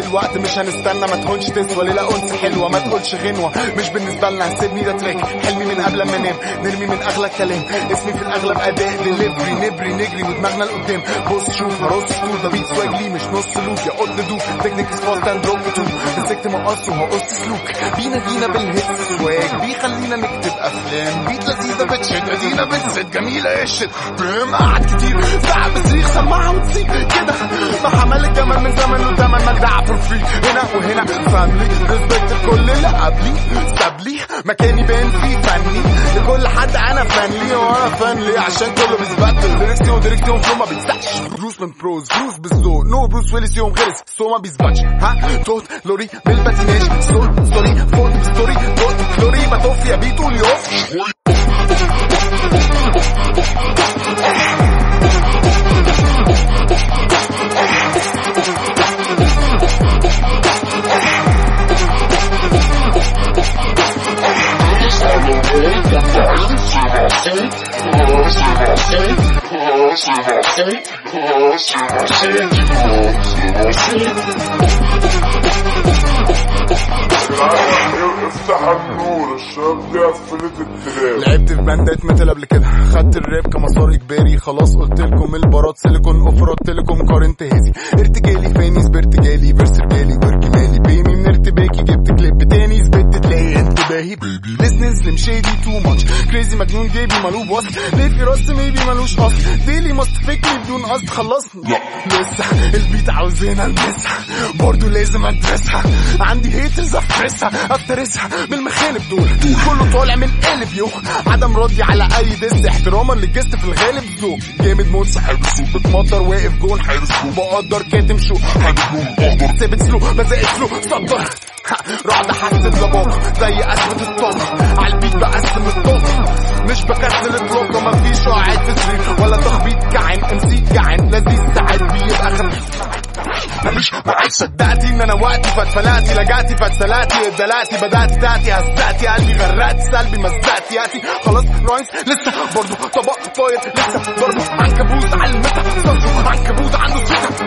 دلوقتي مش هنستنى ما تكونش تسوى. ليلة انس حلوة ما تقولش غنوة. مش بالنسبة لنا سيبني ده تريك. أغلى كلام. اسمي في الأغلب أداء دليفري نبري نجري ودماغنا لقدام. بص شوف هرص طول ده بيت سواج لي مش نص لوك يا قط دوب. تكنيك فاست اند دروب تو مسكت مقص وهقص سلوك. بينا بينا بالهيتس سواج بيخلينا نكتب أفلام. بيت لذيذة بتشد. أدينا بتسد جميلة الشت فهم قعد كتير. ساعة بصريخ سماعة وتسيب كده. ما حمل الجمل من زمن وزمن ما دعا فور فري هنا وهنا. فاملي ريسبكت كل اللي قبلي. ساب لي مكاني باين فيه فني. حد أنا فنلي وأنا فنلي عشان كله بيثبت ديركسيون ديركسيون فلو ما بيتسعش بروس من بروز بروس بالذوق. نو بروس ويلس يوم خلص سو ما بيثبتش ها؟ توت لوري بالباتيناج ستور ستوري فوت بستوري توت لوري بطوف يا بيتو اليوف افتح النور الشباب دي قفلت التراب لعبت في باندات ميتال قبل كده. خدت الراب كمسار اجباري خلاص قلت لكم البارات سيليكون اوفرت لكم قارنت هذي ارتجالي فاني سبرتجالي فيرس رجالي ورجمالي بيمي من ارتباكي جبت كليب تاني. بيبي بزنس سليم شادي تو ماتش كريزي مجنون جيبي مالوب وصل ليه في راس ميبي ملوش اصل ديلي ماست فكري بدون قصد خلصنا لسه البيت عاوزين البسها برضه لازم أدرسها. عندي هيترز أفرسها. أفترسها. بالمخالب دول. كله طالع من قالب يو. عدم راضي على أي دس احتراما للجست في الغالب ذوق جامد موت سحب سوق بتمطر واقف جون حارس بقدر كاتم شو؟ حابب بقدر. ثابت سلو بزائد فلو صدر. رعد حس الضباب زي أسمة الطاقة عالبيت بقسم الطاقة مش بكسل اطلاقا مفيش في سرير ولا تخبيط كعن امسي كعن لذيذ ساعات بيبقى خفيف مش معاك صدقتي إن أنا وقتي فاتفلاتي لجعتي فاتسلاتي اتدلعتي بدأت تاتي هزقتي قلبي غرقت سلبي مزقت ياتي خلاص رايس لسه برضه. طبق فاير لسه ضربه عنكبوت على المتا صرفه عنكبوت عنده سكه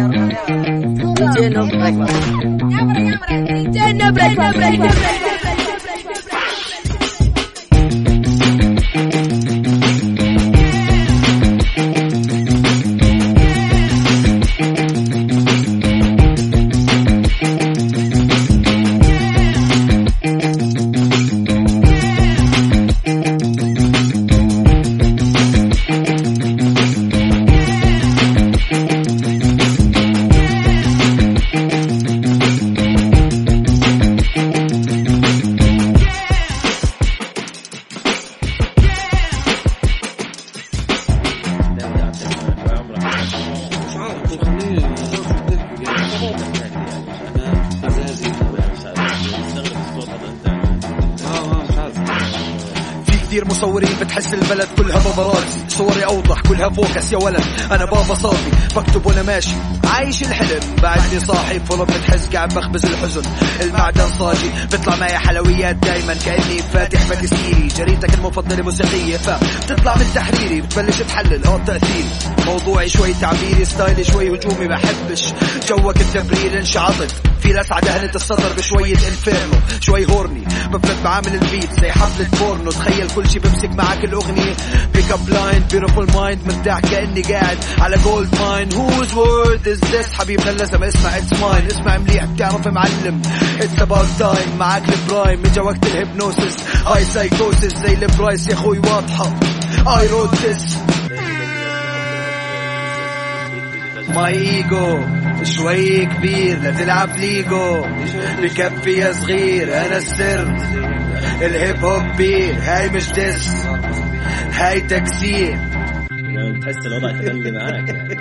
Nintendo Breakfast. Nintendo Breakfast. Nintendo Breakfast. بكتب وأنا ماشي عايش الحلم بعدني صاحي قلوب بتحس قاعد بخبز الحزن. المعدن صاجي بيطلع معي حلويات دايما كأني فاتح patisserie جريدتك المفضله موسيقيه فبتطلع من تحريري بتبلش تحلل آه تاثيري موضوعي شوي تعبيري ستايلي شوي هجومي بحبش جوك التبرير انشعطت. في لسعة دهنة الصدر بشوية inferno شوي horny. بفلت بعامل ال beat زي حفلة بورنو. تخيل كل شي بمسك معك الأغنية. pick up line beautiful mind مرتاح كأني قاعد على gold mine whose word is this حبيبنا اللزم اسمع it's mine اسمع مليح بتعرف معلم. it's about time معك ال prime اجا وقت ال hypnosis هاي سايكوسس زي ال price يا أخوي واضحة. I wrote this my ego شوي كبير لا تلعب ليجو. بكفي يا صغير أنا السر. الهيب هوب بير هاي مش diss هاي تكسير. تحس الوضع تملي معاك يعني.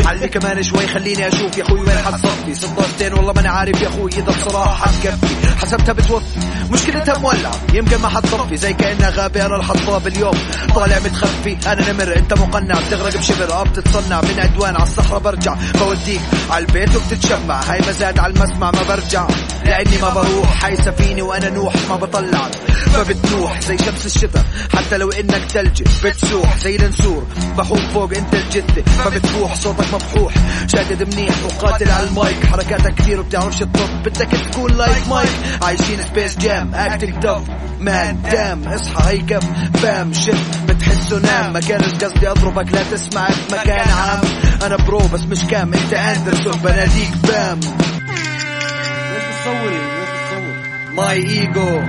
علي كمان شوي خليني أشوف يا أخوي وين حتصفي صدرتين والله ماني عارف يا أخوي إذا بصراحة حتكفي حسبتها بتوفي. مشكلتها مولعه يمكن ما حتصفي زي كأنها غابه أنا الحطاب اليوم. طالع متخفي. أنا نمر. أنت مقنع. بتغرق بشبر. آه بتتصنع. من عدوان على الصحراء برجع. بوديك على البيت وبتتشمع. هاي مزاد على المسمع ما برجع. لأني ما بروح. هاي سفينة وأنا نوح ما بطلع. فبتنوح زي شمس الشتاء. حتى لو إنك ثلجي بتسوح. زي النسور بحوم فوق أنت الجدة فبتبوح صوتك مبحوح شادد منيح وقاتل على المايك. حركاتك كثير وبتعرفش تطب بدك تكون like Mike عايشين Space Jam acting tough man damn اصحى هي كف. bam شف بتحسه نام. ما كانت قصدي اضربك لا تسمع مكان عام. أنا pro بس مش cam. أنت اندرسون بناديك Pam ليش بتصوري ليش بتصور؟ my ego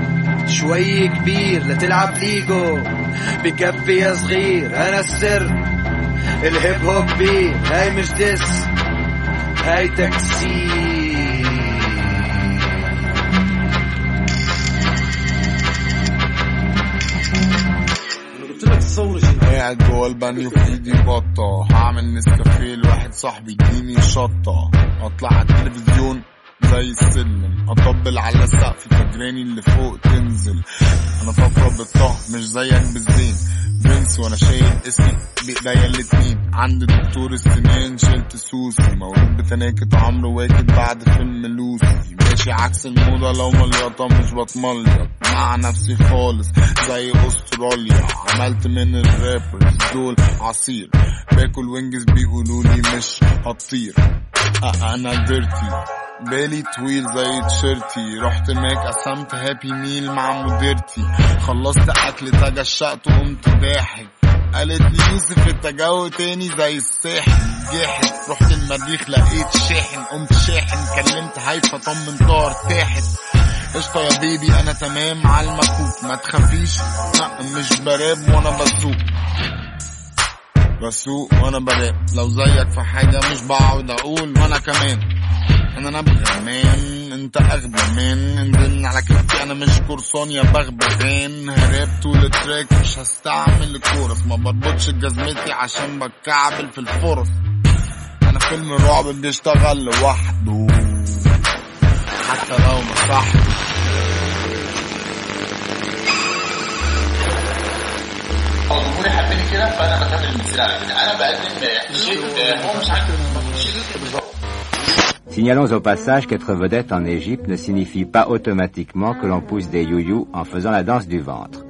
شوي كبير لتلعب ليجو بكفي يا صغير. أنا السر. ال hip hop بير هاي مش diss هاي تكسير أنا قلت لك تصور شيء قاعد جوه البانيو في ايدي بطة. هعمل نسكافيه لواحد صاحبي يديني شطة. أطلع على التلفزيون. زي السلم أطبل على السقف فجراني اللي فوق تنزل. أنا فقرة بالطه مش زيك بالزين. برنس وأنا شايل اسمي بإيديا الاتنين. عند دكتور السنان شلت سوسي. مولود بتناكة عمرو واكد بعد فيلم لوسي. ماشي عكس الموضة لو مليطة مش بتمليط. مع نفسي خالص زي أستراليا. عملت من ال rappers دول عصير. باكل wings بيقولولي مش هتطير. أنا dirty بالي طويل زي تيشيرتي رحت ماك قسمت Happy Meal مع مديرتي. خلصت أكل تجشأت وقمت ضاحك قالت لي يوسف أنت جو تاني زي الساحل جاحد رحت المريخ لقيت شاحن. قمت شاحن كلمت هيفا طمنتها ارتاحت قشطة يا baby أنا تمام على المكوك. ما تخافيش لا مش براب وأنا بسوق. بسوق وأنا براب. لو زيك في حاجة مش بقعد أقول وأنا كمان. أنا نبغى مان انت اغبى مان انزلنا على كتفي أنا مش قرصان يا بغبغان. هراب طول التراك مش هستعمل الكورس. ما بربطش جزمتي عشان بتكعبل في الفرص. أنا فيلم رعب بيشتغل لوحده. حتى لو هو الجمهور يحبني كده فأنا بكمل المثير على أنا بقدم شيء هو مش Signalons au passage qu'être vedette en Égypte ne signifie pas automatiquement que l'on pousse des youyous en faisant la danse du ventre.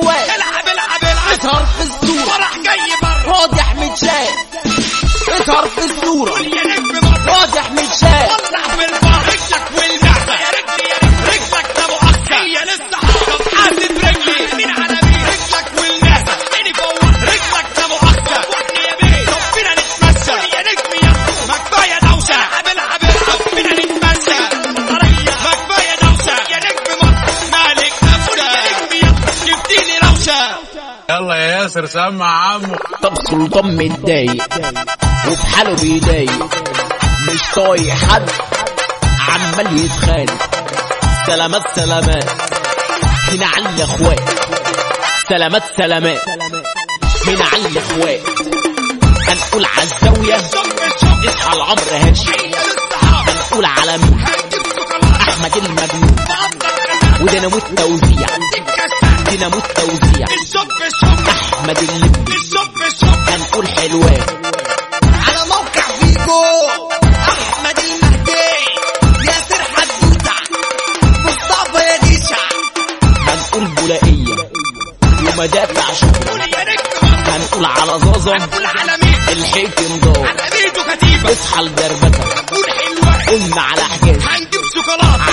خواف العب العب العب. اظهر في الصورة فرح جاي بره. واضح متشاف اظهر في الصورة يا نجم بره. واضح متشاف ياسر سمع عمو. طب سلطان متضايق وفي حاله بيضايق مش طايق حد عمال يتخانق. سلامات سلامات. هنا على الإخوات. سلامات سلامات. هنا على الإخوات. هنقول على الزاوية اصحى العمر هاشم هنقول على مين؟ أحمد المجنون. ودينامو التوزيع دينامو التوزيع أحمد اللبي هنقول حلوان على موقع فيجو أحمد المهدي ياسر حدوتة مصطفى يا ديشا هنقول بولائية ومدافع شكرا هنقول على زازا الحكم دار اصحى الدربكة قلنا على حجاز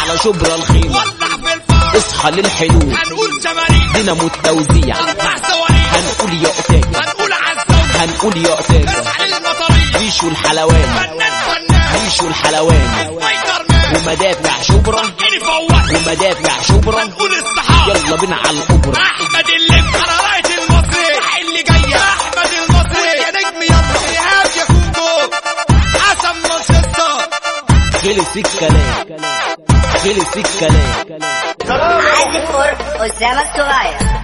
على شبرا الخيمة. اصحى للحلول. دينامو التوزيع. هنقول يا أتاجة هنقول يا أتاجة عيشوا الحلوان. عيشوا الحلوان. ومدافع شبرا. ومدافع شبرا. يلا بينا على الأوبرا أحمد اللب على راية المصري. اللي جاية أحمد المصري. يا نجم يلا ايهاب يا كوكو. حسن مانشستر خلص الكلام خلص الكلام عازف قرب أسامة الصغير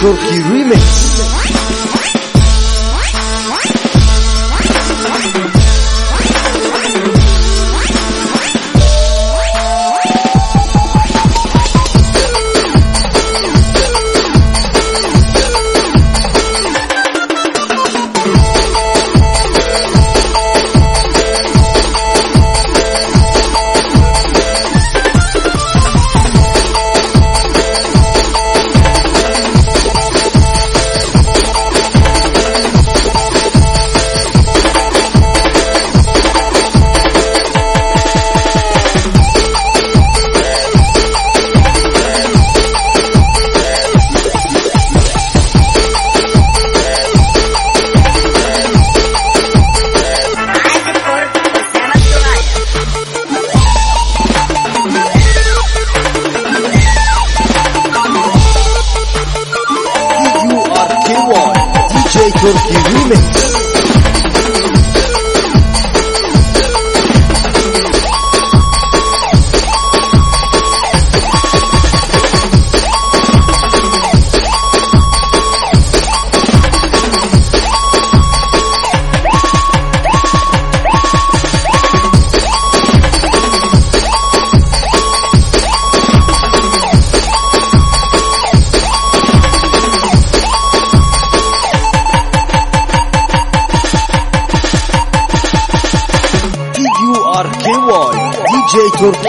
porque remix. Артур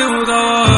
هدى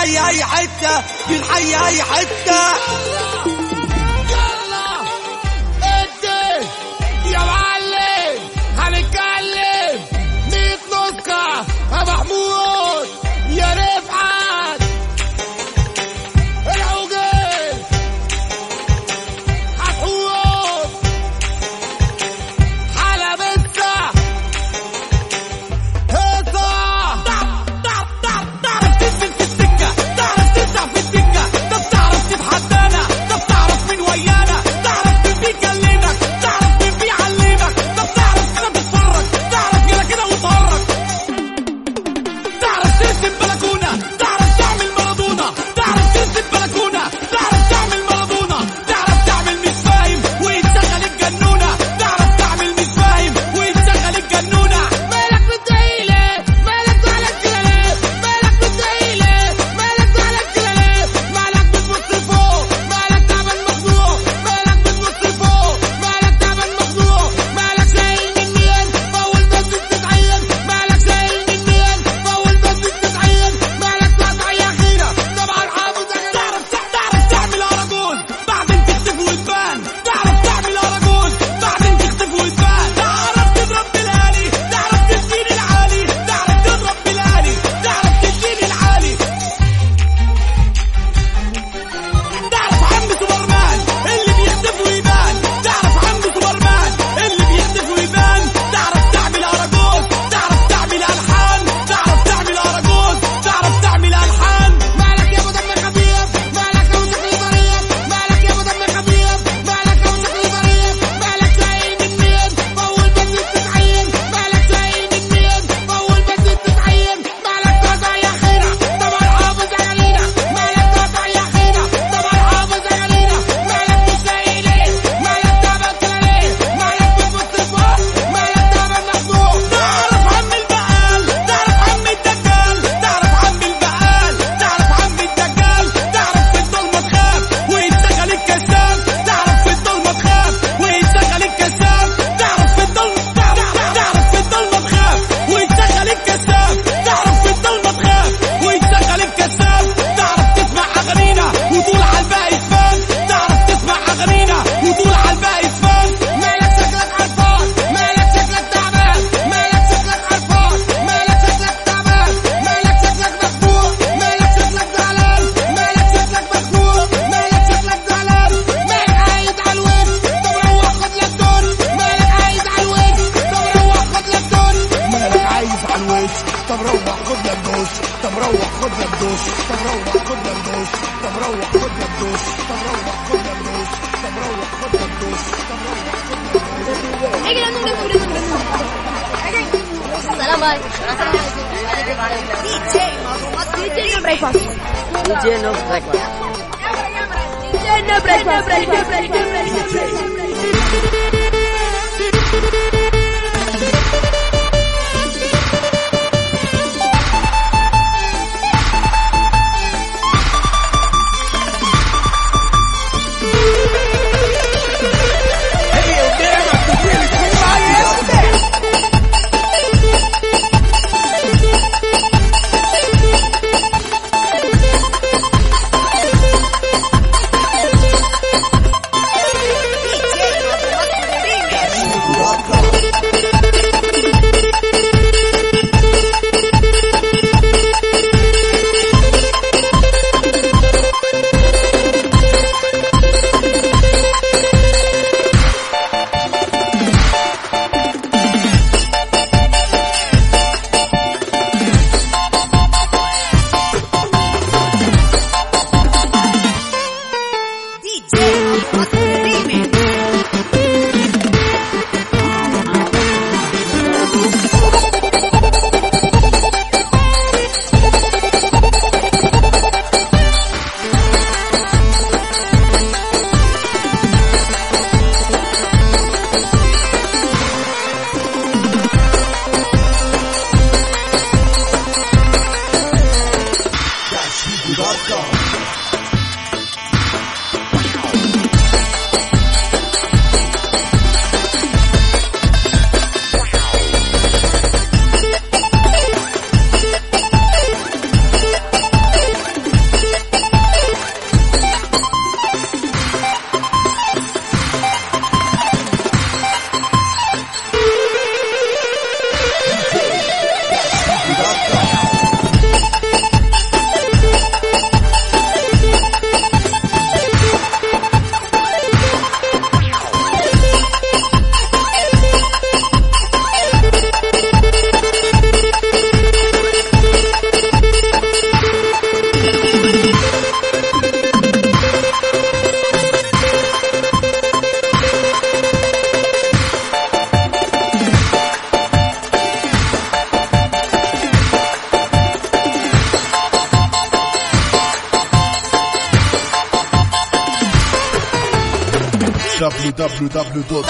في الحي أي حتة في الحي أي double dot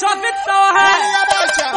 ده عايشها في التوهان يا باشا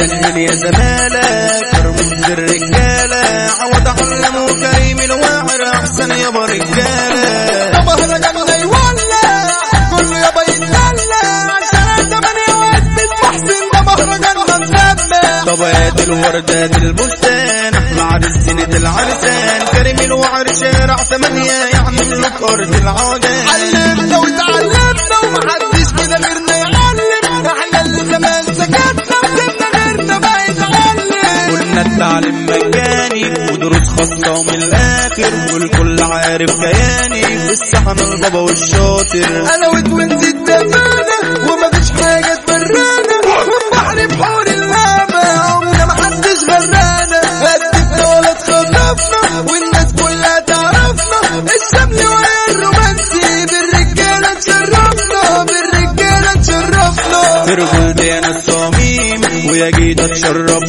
استنى يا زمالك ارمز الرجالة عوض علمه كريم الواعر أحسن يابا رجالة. ده مهرجاننا يولع كله يابا يتدلع واد محسن ده مهرجاننا مسمع طبقات الوردة البستان أحلى عرس زينة العرسان. كريم الوعر شارع ثمانية يعني ملوك أرض العودان. التعليم مجاني ودروس خاصة ومن الآخر والكل عارف كياني في السحن البابا والشاطر. أنا وتوينز اتفقنا ومفيش حاجة تبرانا والبحر بحور الهامة عمرنا محدش غرانا هدفنا ولا اتخطفنا والناس كلها تعرفنا. الشمل وهي الرومانسي بالرجالة تشرفنا بالرجالة تشرفنا. رجولتي أنا الصميم ويا جيت أتشرف.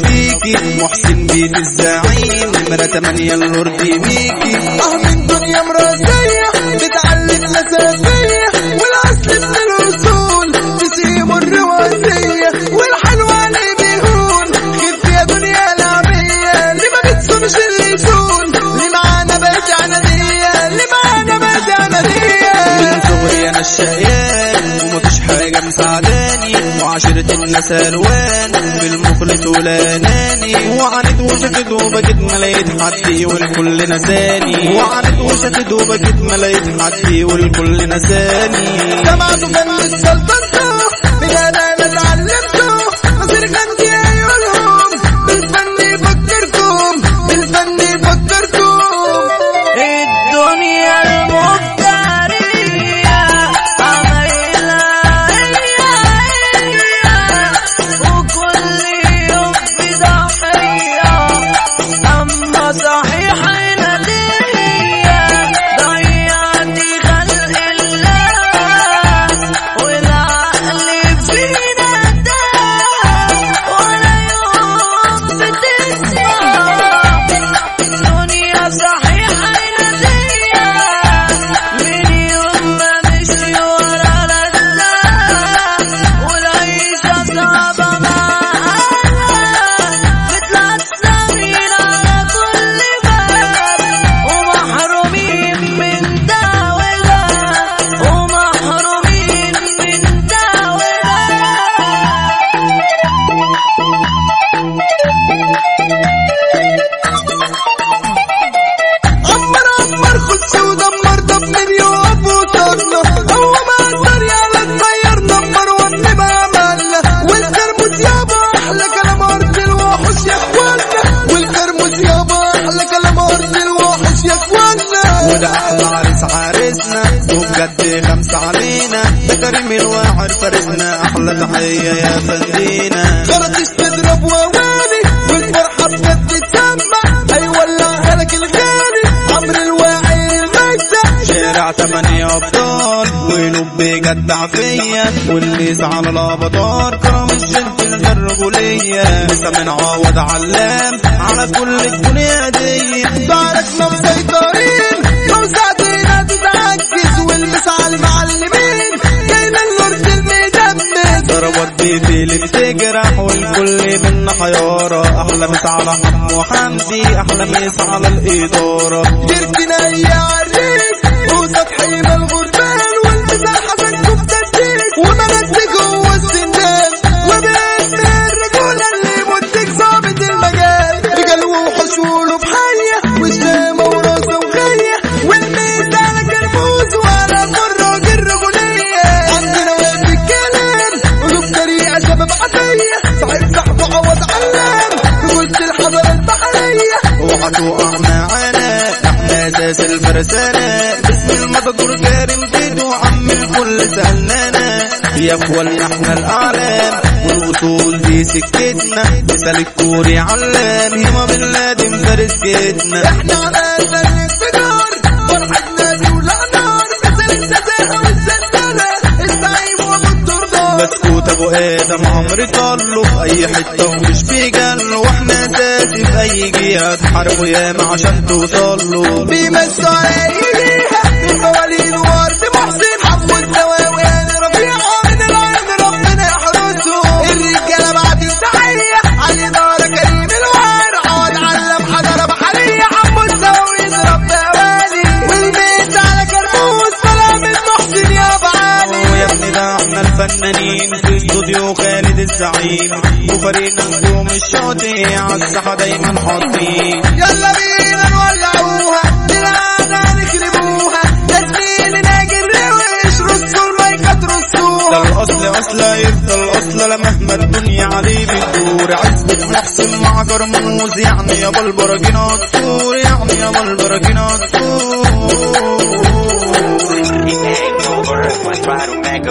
بيكي محسن بيت الزعيم. نمرة تمانية اللورد ميكي أه من دنيا مراسية بتعلمنا سافية والأصل من الاصول تسيم الرواسية. والحلوة اللي بيهون. خف يا دنيا العمية اللي ما بتصونش اللي يسون اللي معانا بقت عنادية اللي معانا بقت عنادية من صغري ومفيش حاجة وعشرة الناس الوان بالمخلص والاناني وعانت وشكت وبكت ما لقيت حد والكل نساني. وعانت وشكت وبكت ما لقيت حد والكل نساني. سمعتوا فن السلطنة من بجدع فيا والليس على الابطار كرم الجنت الرجولية. لسه من عوض علام على كل الدنيا دي باركنا مسيطرين موسعتنا تتعجز والمس على المعلمين جاينا اللورد المدمس ضربات بيتي اللي بتجرح والكل منا حيارة. أحلى مس على حمو حمدي أحلى مس على الادارة جركنا يا عريس. وسطحي ما البرسانة. باسم المذكور كريم بدو عم الكل سهلانة يا اخوانا إحنا الأعلام. والوصول دي سكتنا. مثال الكوري علام. يما بن لادن فارس إحنا على اسفل بسكوت ابو آدم عمري طلوا في أي حتة ومش بيجل وإحنا تاتي في أي جهة. اتحاربوا ياما عشان توصلوا بيمسوا عيني حاطين وفريقنا نجوم الشاطئ عالساحة دايما حاطين يلا بينا نولعوها دراعنا نكلموها جايين ناجي الروش رصوا المايكة ترصوها ده الأصل أصلا يفضل أصل مهما الدنيا عليه بتدور. عزبة محسن مع جرموز يعني يابا البراجينا الطور يعني يابا البراجينا الطور Over, one bottle, bag.